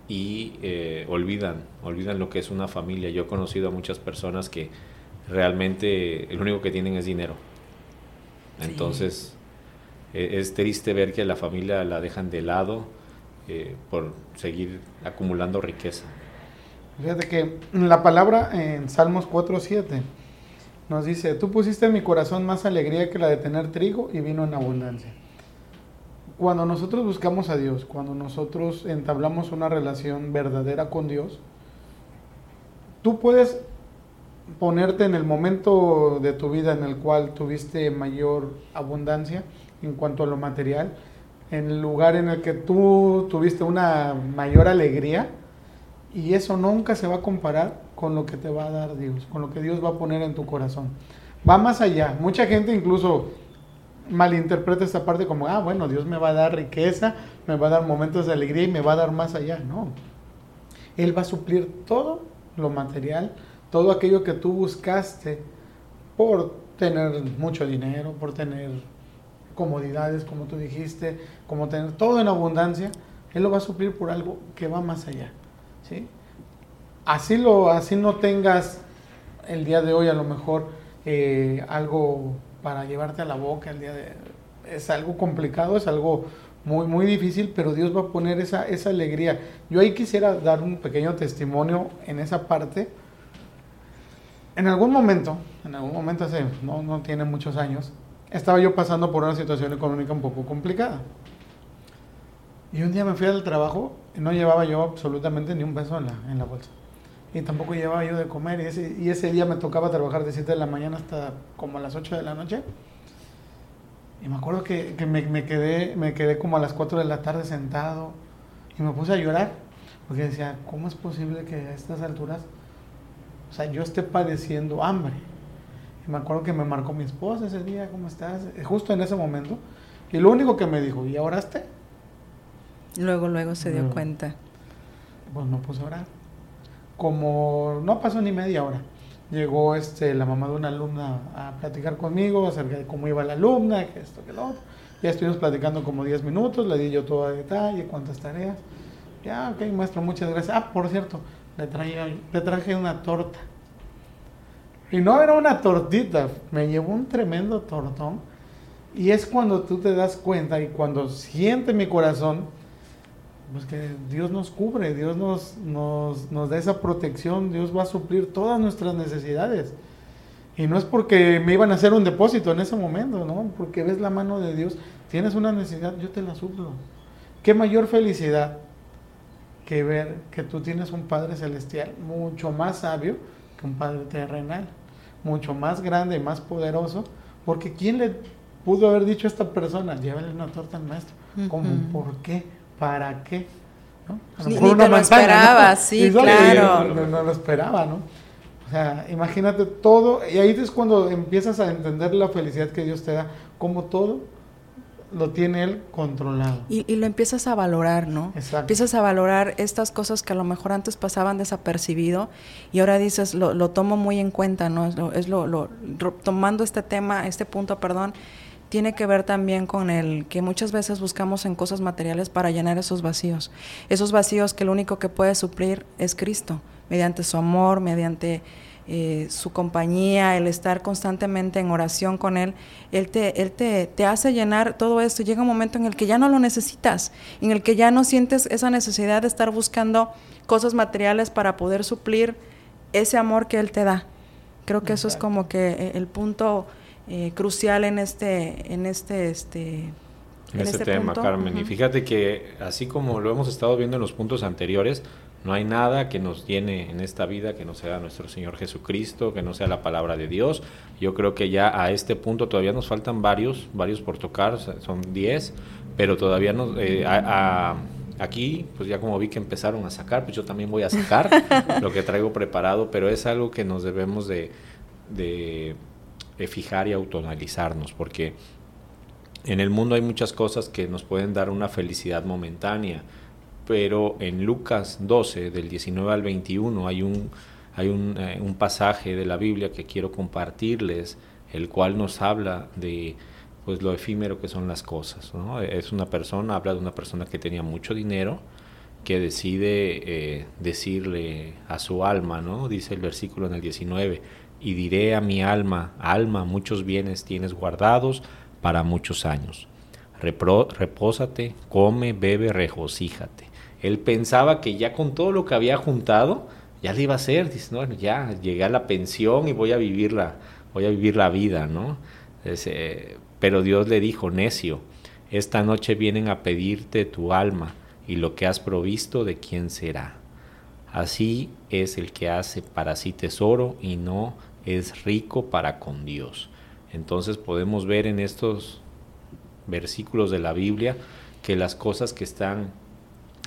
y eh, olvidan, olvidan lo que es una familia. Yo he conocido a muchas personas que realmente el único que tienen es dinero. Entonces e, es triste ver que la familia la dejan de lado eh, por seguir acumulando riqueza. Fíjate que la palabra en Salmos 4.7 nos dice, tú pusiste en mi corazón más alegría que la de tener trigo y vino en abundancia. Cuando nosotros buscamos a Dios, cuando nosotros entablamos una relación verdadera con Dios, tú puedes ponerte en el momento de tu vida en el cual tuviste mayor abundancia en cuanto a lo material, en el lugar en el que tú tuviste una mayor alegría, y eso nunca se va a comparar con lo que te va a dar Dios, con lo que Dios va a poner en tu corazón. Va más allá. Mucha gente incluso malinterpreta esta parte como, ah, bueno, Dios me va a dar riqueza, me va a dar momentos de alegría y me va a dar más allá. No. Él va a suplir todo lo material, todo aquello que tú buscaste por tener mucho dinero, por tener comodidades, como tú dijiste, como tener todo en abundancia. Él lo va a suplir por algo que va más allá. ¿sí? Así, lo, así no tengas el día de hoy a lo mejor eh, algo para llevarte a la boca el día de... Es algo complicado, es algo muy, muy difícil, pero Dios va a poner esa, esa alegría. Yo ahí quisiera dar un pequeño testimonio en esa parte. En algún momento, en algún momento hace, no, no tiene muchos años, estaba yo pasando por una situación económica un poco complicada. Y un día me fui al trabajo y no llevaba yo absolutamente ni un peso en la, en la bolsa. Y tampoco llevaba yo de comer. Y ese, y ese día me tocaba trabajar de 7 de la mañana hasta como a las 8 de la noche. Y me acuerdo que, que me, me, quedé, me quedé como a las 4 de la tarde sentado y me puse a llorar. Porque decía, ¿cómo es posible que a estas alturas, o sea, yo esté padeciendo hambre? Y me acuerdo que me marcó mi esposa ese día, ¿cómo estás? Justo en ese momento. Y lo único que me dijo, ¿y oraste? Luego, luego se dio cuenta. Pues no puse a orar. Como no pasó ni media hora, llegó este, la mamá de una alumna a platicar conmigo acerca de cómo iba la alumna, esto, que lo otro. Ya estuvimos platicando como 10 minutos, le di yo todo a detalle, cuántas tareas. Ya, ok, maestro, muchas gracias. Ah, por cierto, le, traje, le traje una torta. Y no era una tortita, me llevó un tremendo tortón. Y es cuando tú te das cuenta y cuando siente mi corazón, pues que Dios nos cubre, Dios nos, nos, nos da esa protección, Dios va a suplir todas nuestras necesidades. Y no es porque me iban a hacer un depósito en ese momento, ¿no? Porque ves la mano de Dios, tienes una necesidad, yo te la suplo. Qué mayor felicidad que ver que tú tienes un Padre celestial mucho más sabio que un Padre terrenal, mucho más grande y más poderoso, porque ¿quién le pudo haber dicho a esta persona, llévale una torta al maestro? ¿Cómo? ¿Por qué? ¿Para qué? ¿No? A lo mejor una lo esperaba, <laughs> sí, claro. No, no, lo esperaba, ¿no? O sea, imagínate todo, y ahí es cuando empiezas a entender la felicidad que Dios te da, como todo lo tiene él controlado. Y, y, lo empiezas a valorar, ¿no? Exacto. Empiezas a valorar estas cosas que a lo mejor antes pasaban desapercibido y ahora dices, lo, lo tomo muy en cuenta, ¿no? Es, lo, es lo, lo, tomando este tema, este punto, perdón, tiene que ver también con el que muchas veces buscamos en cosas materiales para llenar esos vacíos. Esos vacíos que lo único que puede suplir es Cristo, mediante su amor, mediante eh, su compañía, el estar constantemente en oración con Él, Él, te, él te, te, hace llenar todo esto. Llega un momento en el que ya no lo necesitas, en el que ya no sientes esa necesidad de estar buscando cosas materiales para poder suplir ese amor que Él te da. Creo que eso es como que el punto eh, crucial en este, en este, este, en, en este, este, tema, punto. Carmen. Uh -huh. Y fíjate que así como lo hemos estado viendo en los puntos anteriores, no hay nada que nos llene en esta vida que no sea nuestro Señor Jesucristo, que no sea la palabra de Dios. Yo creo que ya a este punto todavía nos faltan varios, varios por tocar, son 10, pero todavía nos, eh, a, a, aquí, pues ya como vi que empezaron a sacar, pues yo también voy a sacar <laughs> lo que traigo preparado, pero es algo que nos debemos de, de, de fijar y autoanalizarnos, porque en el mundo hay muchas cosas que nos pueden dar una felicidad momentánea pero en Lucas 12, del 19 al 21, hay un, hay un, eh, un, pasaje de la Biblia que quiero compartirles, el cual nos habla de pues lo efímero que son las cosas. ¿no? Es una persona, habla de una persona que tenía mucho dinero, que decide eh, decirle a su alma, ¿no? dice el versículo en el 19, y diré a mi alma, alma, muchos bienes tienes guardados para muchos años. Repósate, come, bebe, regocíjate. Él pensaba que ya con todo lo que había juntado, ya le iba a hacer, dice, no, ya llegué a la pensión y voy a vivir la, voy a vivir la vida, ¿no? Pero Dios le dijo, necio, esta noche vienen a pedirte tu alma y lo que has provisto de quién será. Así es el que hace para sí tesoro y no es rico para con Dios. Entonces podemos ver en estos versículos de la Biblia que las cosas que están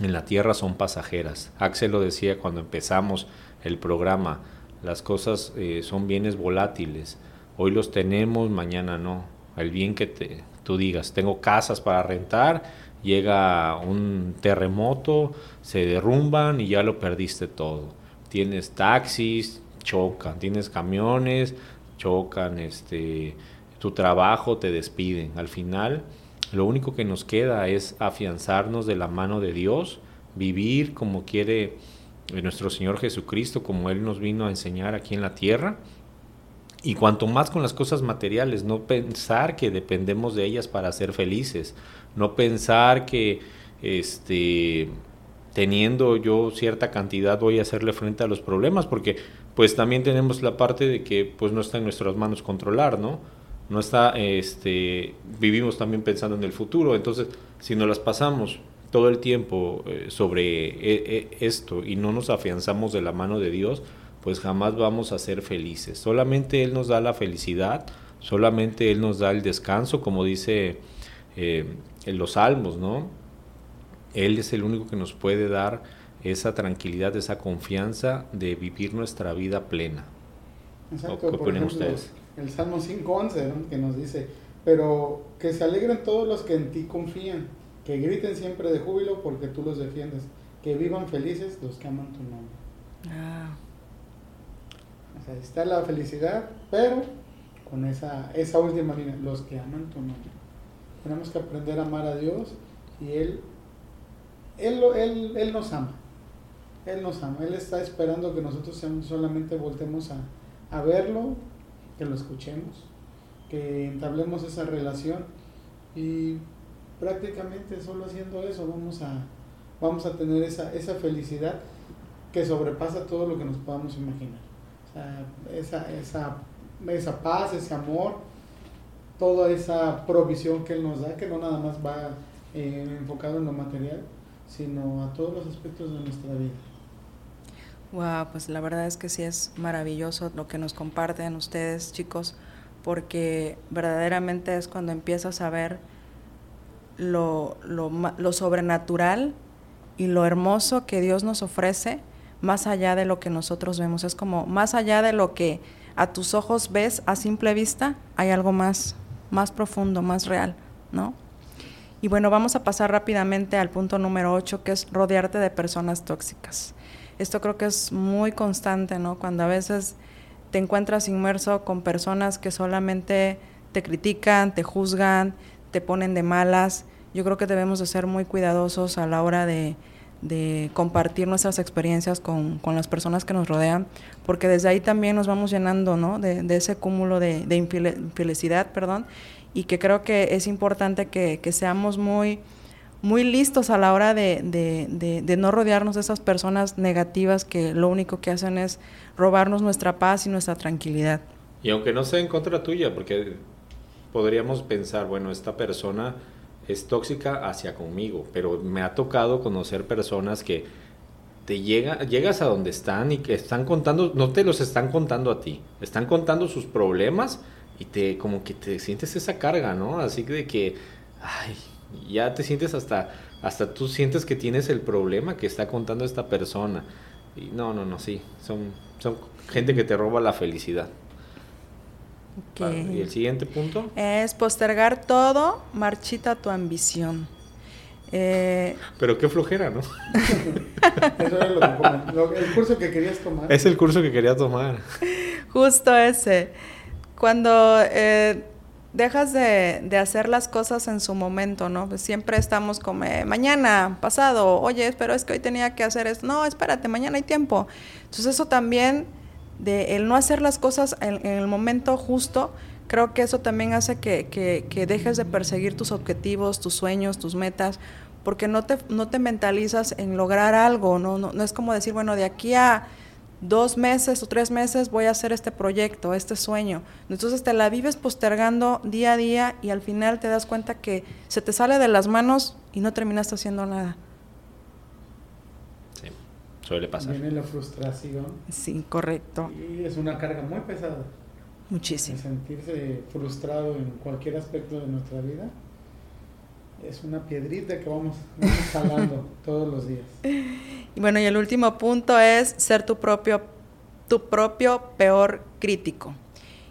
en la tierra son pasajeras. Axel lo decía cuando empezamos el programa, las cosas eh, son bienes volátiles. Hoy los tenemos, mañana no. El bien que te, tú digas, tengo casas para rentar, llega un terremoto, se derrumban y ya lo perdiste todo. Tienes taxis, chocan, tienes camiones, chocan, este, tu trabajo, te despiden. Al final, lo único que nos queda es afianzarnos de la mano de Dios, vivir como quiere nuestro Señor Jesucristo, como Él nos vino a enseñar aquí en la tierra. Y cuanto más con las cosas materiales, no pensar que dependemos de ellas para ser felices, no pensar que este teniendo yo cierta cantidad voy a hacerle frente a los problemas, porque pues también tenemos la parte de que pues no está en nuestras manos controlar, ¿no? no está, este, vivimos también pensando en el futuro, entonces si nos las pasamos todo el tiempo eh, sobre eh, eh, esto y no nos afianzamos de la mano de Dios, pues jamás vamos a ser felices. Solamente Él nos da la felicidad, solamente Él nos da el descanso, como dice en los salmos, ¿no? Él es el único que nos puede dar esa tranquilidad, esa confianza de vivir nuestra vida plena. Exacto, ¿Qué opinan ustedes? El Salmo 5.11, que nos dice, pero que se alegren todos los que en ti confían, que griten siempre de júbilo porque tú los defiendes, que vivan felices los que aman tu nombre. Ah. O sea, está la felicidad, pero con esa, esa última línea, los que aman tu nombre. Tenemos que aprender a amar a Dios y Él, Él, él, él nos ama. Él nos ama. Él está esperando que nosotros solamente voltemos a, a verlo, que lo escuchemos, que entablemos esa relación y prácticamente solo haciendo eso vamos a, vamos a tener esa, esa felicidad que sobrepasa todo lo que nos podamos imaginar. esa, esa, esa paz, ese amor, toda esa provisión que Él nos da, que no nada más va eh, enfocado en lo material, sino a todos los aspectos de nuestra vida. Wow, pues la verdad es que sí es maravilloso lo que nos comparten ustedes, chicos, porque verdaderamente es cuando empiezas a ver lo, lo, lo sobrenatural y lo hermoso que Dios nos ofrece más allá de lo que nosotros vemos. Es como más allá de lo que a tus ojos ves a simple vista, hay algo más, más profundo, más real, ¿no? Y bueno, vamos a pasar rápidamente al punto número 8, que es rodearte de personas tóxicas. Esto creo que es muy constante, ¿no? Cuando a veces te encuentras inmerso con personas que solamente te critican, te juzgan, te ponen de malas. Yo creo que debemos de ser muy cuidadosos a la hora de, compartir nuestras experiencias con, las personas que nos rodean, porque desde ahí también nos vamos llenando ¿no? de, ese cúmulo de, de infelicidad, perdón, y que creo que es importante que seamos muy muy listos a la hora de, de, no rodearnos de esas personas negativas que lo único que hacen es robarnos nuestra paz y nuestra tranquilidad. Y aunque no sea en contra tuya, porque podríamos pensar, bueno, esta persona es tóxica hacia conmigo, pero me ha tocado conocer personas que te llega, llegas a donde están y que están contando, no te los están contando a ti, están contando sus problemas y te como que te sientes esa carga, ¿no? Así de que, ay, ya te sientes hasta, hasta tú sientes que tienes el problema que está contando esta persona. Y no, no, no, sí, son, son gente que te roba la felicidad. ¿Y el siguiente punto? Es postergar todo, marchita tu ambición. Eh, Pero qué flojera, ¿no? <laughs> Eso es lo que, el curso que querías tomar. Es el curso que quería tomar. <laughs> Justo ese. Cuando eh, dejas de, hacer las cosas en su momento, ¿no? Pues siempre estamos como, eh, mañana, pasado, oye, pero es que hoy tenía que hacer esto. No, espérate, mañana hay tiempo. Entonces eso también, de el no hacer las cosas en, el momento justo, creo que eso también hace que, que, dejes de perseguir tus objetivos, tus sueños, tus metas, porque no te, no te mentalizas en lograr algo, ¿no? No, no es como decir, bueno, de aquí a dos meses o tres meses voy a hacer este proyecto, este sueño. Entonces te la vives postergando día a día y al final te das cuenta que se te sale de las manos y no terminaste haciendo nada. Sí, suele pasar. Viene la frustración. Sí, correcto. Y es una carga muy pesada. Muchísimo. sentirse frustrado en cualquier aspecto de nuestra vida es una piedrita que vamos, vamos <laughs> todos los días. Y bueno, y el último punto es ser tu propio, tu propio peor crítico.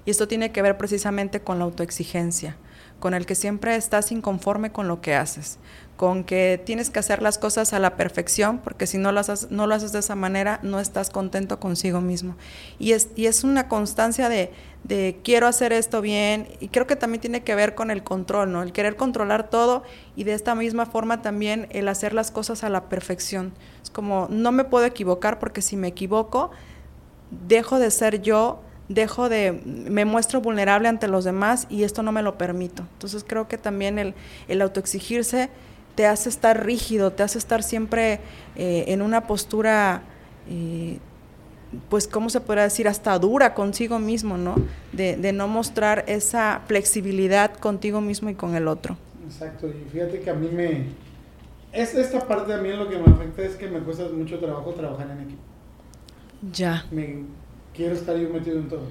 Y esto tiene que ver precisamente con la autoexigencia, con el que siempre estás inconforme con lo que haces, con que tienes que hacer las cosas a la perfección, porque si no lo haces, no lo haces de esa manera, no estás contento consigo mismo. Y es, y es una constancia de, de quiero hacer esto bien, y creo que también tiene que ver con el control, ¿no? El querer controlar todo y de esta misma forma también el hacer las cosas a la perfección. Es como, no me puedo equivocar porque si me equivoco, dejo de ser yo, dejo de, me muestro vulnerable ante los demás y esto no me lo permito. Entonces creo que también el, el autoexigirse te hace estar rígido, te hace estar siempre eh, en una postura eh, pues, ¿cómo se podría decir? Hasta dura consigo mismo, ¿no? De, de no mostrar esa flexibilidad contigo mismo y con el otro. Exacto, y fíjate que a mí me... Es esta parte a mí lo que me afecta es que me cuesta mucho trabajo trabajar en equipo. Ya. Me quiero estar yo metido en todo.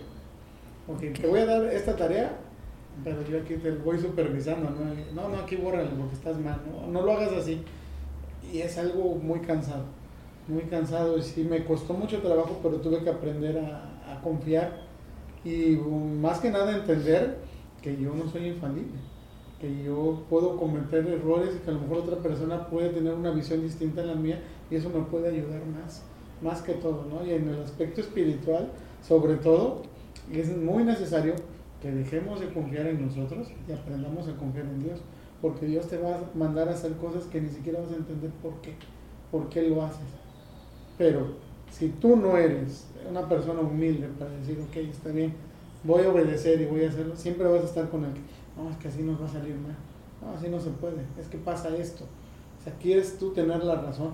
Ok, te voy a dar esta tarea, pero yo aquí te voy supervisando, ¿no? No, no, aquí bórralo porque estás mal, ¿no? No lo hagas así. Y es algo muy cansado, muy cansado. Y sí, me costó mucho trabajo, pero tuve que aprender a, confiar y um, más que nada entender que yo no soy infalible, que yo puedo cometer errores y que a lo mejor otra persona puede tener una visión distinta a la mía y eso me puede ayudar más, más que todo, ¿no? Y en el aspecto espiritual, sobre todo, es muy necesario que dejemos de confiar en nosotros y aprendamos a confiar en Dios, porque Dios te va a mandar a hacer cosas que ni siquiera vas a entender por qué, por qué lo haces. Pero si tú no eres una persona humilde para decir, ok, está bien, voy a obedecer y voy a hacerlo, siempre vas a estar con el que, no, es que así nos va a salir mal, no, así no se puede, es que pasa esto. O sea, quieres tú tener la razón.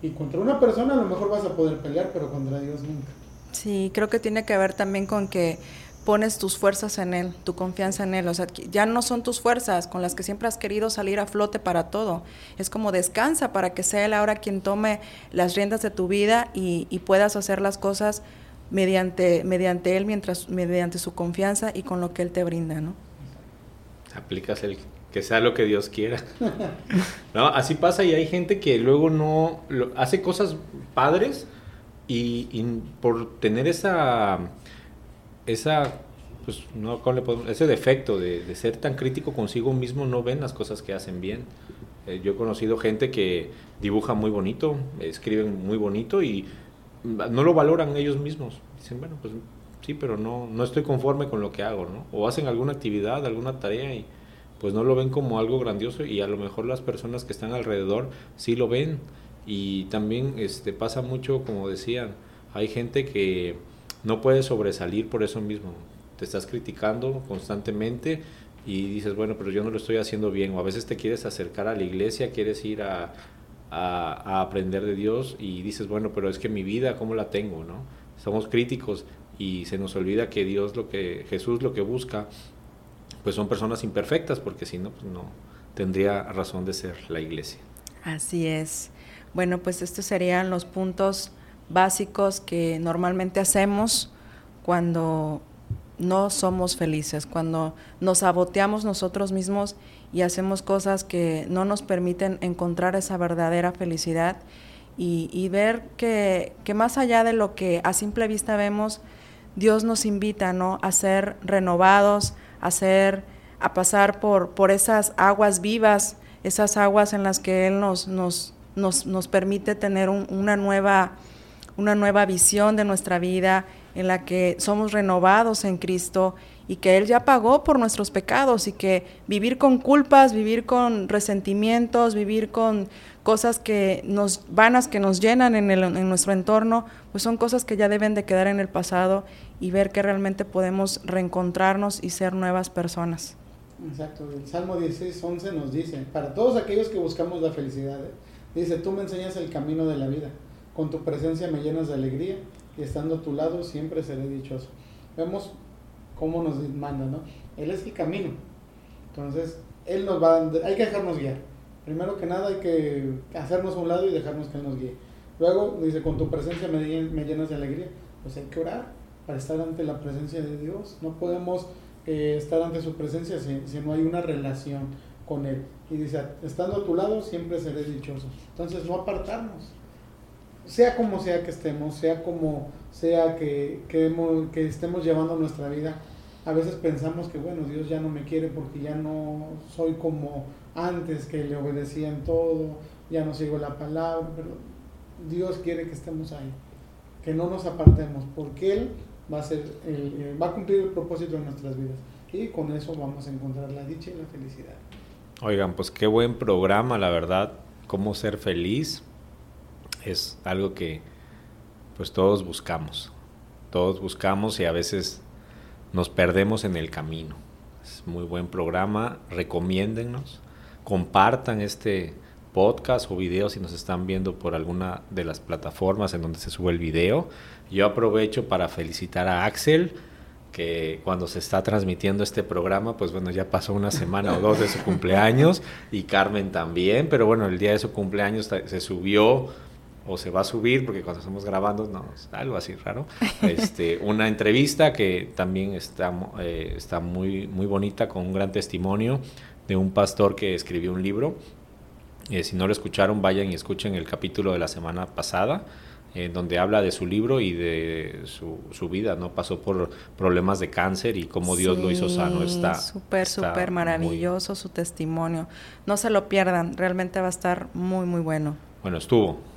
Y contra una persona a lo mejor vas a poder pelear, pero contra Dios nunca. Sí, creo que tiene que ver también con que pones tus fuerzas en Él, tu confianza en Él. O sea, ya no son tus fuerzas con las que siempre has querido salir a flote para todo. Es como descansa para que sea Él ahora quien tome las riendas de tu vida y, y puedas hacer las cosas mediante, mediante Él, mientras, mediante su confianza y con lo que Él te brinda, ¿no? Aplicas el que sea lo que Dios quiera. <laughs> no, así pasa y hay gente que luego no lo, hace cosas padres y, y, por tener esa esa pues no ese defecto de, de, ser tan crítico consigo mismo no ven las cosas que hacen bien. Eh, yo he conocido gente que dibuja muy bonito, escriben muy bonito y no lo valoran ellos mismos. Dicen, bueno, pues sí, pero no, no estoy conforme con lo que hago, ¿no? O hacen alguna actividad, alguna tarea y pues no lo ven como algo grandioso y a lo mejor las personas que están alrededor sí lo ven. Y también este, pasa mucho, como decían, hay gente que no puede sobresalir por eso mismo. Te estás criticando constantemente y dices, bueno, pero yo no lo estoy haciendo bien. O a veces te quieres acercar a la iglesia, quieres ir a, a, a aprender de Dios y dices, bueno, pero es que mi vida, ¿cómo la tengo? ¿no? Somos críticos y se nos olvida que Dios lo que, Jesús lo que busca, pues son personas imperfectas, porque si no, pues no tendría razón de ser la iglesia. Así es. Bueno, pues estos serían los puntos básicos que normalmente hacemos cuando no somos felices, cuando nos saboteamos nosotros mismos y hacemos cosas que no nos permiten encontrar esa verdadera felicidad y, ver que, que, más allá de lo que a simple vista vemos, Dios nos invita ¿no? a ser renovados, a ser, a pasar por, por esas aguas vivas, esas aguas en las que Él nos, nos, nos, nos permite tener un, una nueva una nueva visión de nuestra vida en la que somos renovados en Cristo y que Él ya pagó por nuestros pecados y que vivir con culpas, vivir con resentimientos, vivir con cosas que nos vanas que nos llenan en, el, en nuestro entorno, pues son cosas que ya deben de quedar en el pasado y ver que realmente podemos reencontrarnos y ser nuevas personas. Exacto, el Salmo 16, 11 nos dice, para todos aquellos que buscamos la felicidad, dice, tú me enseñas el camino de la vida con tu presencia me llenas de alegría y estando a tu lado siempre seré dichoso. Vemos cómo nos manda, ¿no? Él es el camino. Entonces, Él nos va, hay que dejarnos guiar. Primero que nada hay que hacernos a un lado y dejarnos que Él nos guíe. Luego dice, con tu presencia me, me llenas de alegría. Pues hay que orar para estar ante la presencia de Dios. No podemos eh, estar ante su presencia si, si no hay una relación con Él. Y dice, estando a tu lado siempre seré dichoso. Entonces, no apartarnos sea como sea que estemos, sea como sea que, que, estemos llevando nuestra vida, a veces pensamos que, bueno, Dios ya no me quiere porque ya no soy como antes, que le obedecía en todo, ya no sigo la palabra, pero Dios quiere que estemos ahí, que no nos apartemos, porque Él va a, ser el, va a cumplir el propósito de nuestras vidas. Y con eso vamos a encontrar la dicha y la felicidad. Oigan, pues qué buen programa, la verdad, cómo ser feliz es algo que pues todos buscamos. Todos buscamos y a veces nos perdemos en el camino. Es muy buen programa, recomiéndennos, compartan este podcast o videos si nos están viendo por alguna de las plataformas en donde se sube el video. Yo aprovecho para felicitar a Axel, que cuando se está transmitiendo este programa, pues bueno, ya pasó una semana o dos de su <laughs> cumpleaños y Carmen también, pero bueno, el día de su cumpleaños se subió o se va a subir, porque cuando estamos grabando, no, algo así raro, <laughs> este, una entrevista que también está, eh, está muy, muy bonita, con un gran testimonio de un pastor que escribió un libro. Eh, si no lo escucharon, vayan y escuchen el capítulo de la semana pasada, en donde habla de su libro y de su, su, vida, ¿no? Pasó por problemas de cáncer y cómo Dios lo hizo sano. Está súper, súper maravilloso su testimonio. No se lo pierdan, realmente va a estar muy, muy bueno. Bueno, estuvo.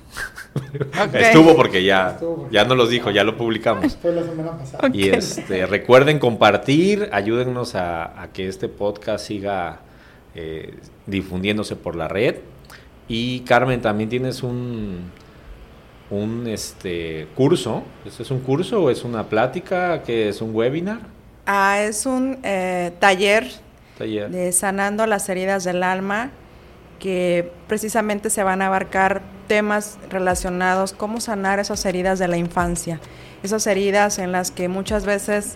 Estuvo porque ya, ya nos los dijo, ya lo publicamos. Fue la semana pasada. Y este, recuerden compartir, ayúdennos a, que este podcast siga eh, difundiéndose por la red. Y Carmen, también tienes un, un este, curso. ¿Esto es un curso o es una plática? que es un webinar? Ah, es un eh, taller, taller de sanando las heridas del alma que precisamente se van a abarcar temas relacionados cómo sanar esas heridas de la infancia, esas heridas en las que muchas veces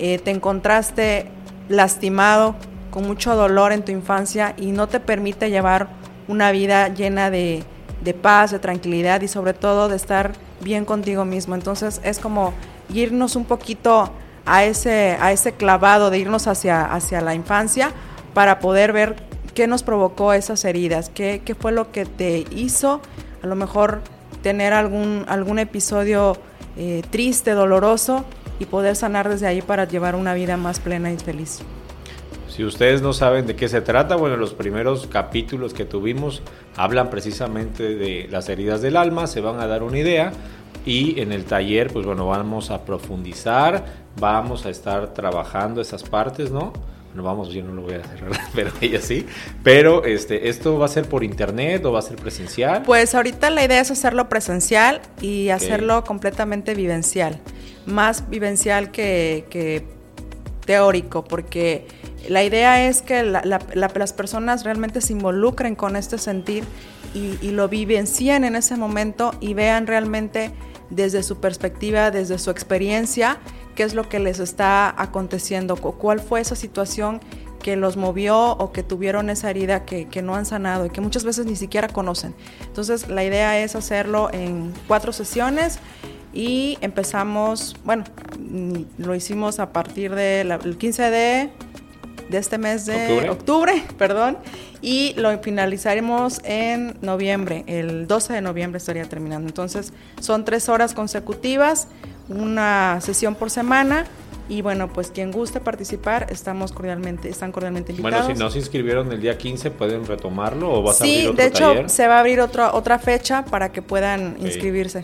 eh, te encontraste lastimado, con mucho dolor en tu infancia y no te permite llevar una vida llena de, de paz, de tranquilidad y sobre todo de estar bien contigo mismo. Entonces es como irnos un poquito a ese, a ese clavado de irnos hacia, hacia la infancia para poder ver qué nos provocó esas heridas, qué, qué fue lo que te hizo a lo mejor tener algún, algún episodio eh, triste, doloroso y poder sanar desde ahí para llevar una vida más plena y feliz. Si ustedes no saben de qué se trata, bueno, los primeros capítulos que tuvimos hablan precisamente de las heridas del alma, se van a dar una idea y en el taller, pues bueno, vamos a profundizar, vamos a estar trabajando esas partes, ¿no? No vamos, yo no lo voy a hacer, <laughs> pero ella sí. Pero este, ¿esto va a ser por internet o va a ser presencial? Pues ahorita la idea es hacerlo presencial y hacerlo completamente vivencial. Más vivencial que, teórico, porque la idea es que las personas realmente se involucren con este sentir y, y lo vivencien en ese momento y vean realmente desde su perspectiva, desde su experiencia, qué es lo que les está aconteciendo, cuál fue esa situación que los movió o que tuvieron esa herida que, no han sanado y que muchas veces ni siquiera conocen. Entonces la idea es hacerlo en cuatro sesiones y empezamos, bueno, mm, lo hicimos a partir del 15 de, de este mes de octubre, <laughs> perdón, y lo finalizaremos en noviembre, el 12 de noviembre estaría terminando. Entonces son tres horas consecutivas una sesión por semana. Y bueno, pues quien guste participar, estamos cordialmente, están cordialmente invitados. Bueno, si no se inscribieron el día 15, ¿pueden retomarlo o vas a abrir otro de hecho, se va a abrir otra otra fecha para que puedan inscribirse.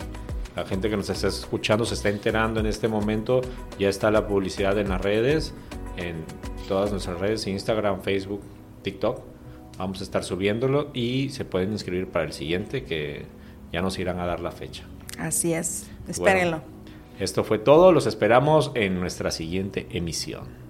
La gente que nos está escuchando se está enterando en este momento. Ya está la publicidad en las redes, en todas nuestras redes, Instagram, Facebook, TikTok. Vamos a estar subiéndolo y se pueden inscribir para el siguiente que ya nos irán a dar la fecha. Así es, espérenlo. Esto fue todo, los esperamos en nuestra siguiente emisión.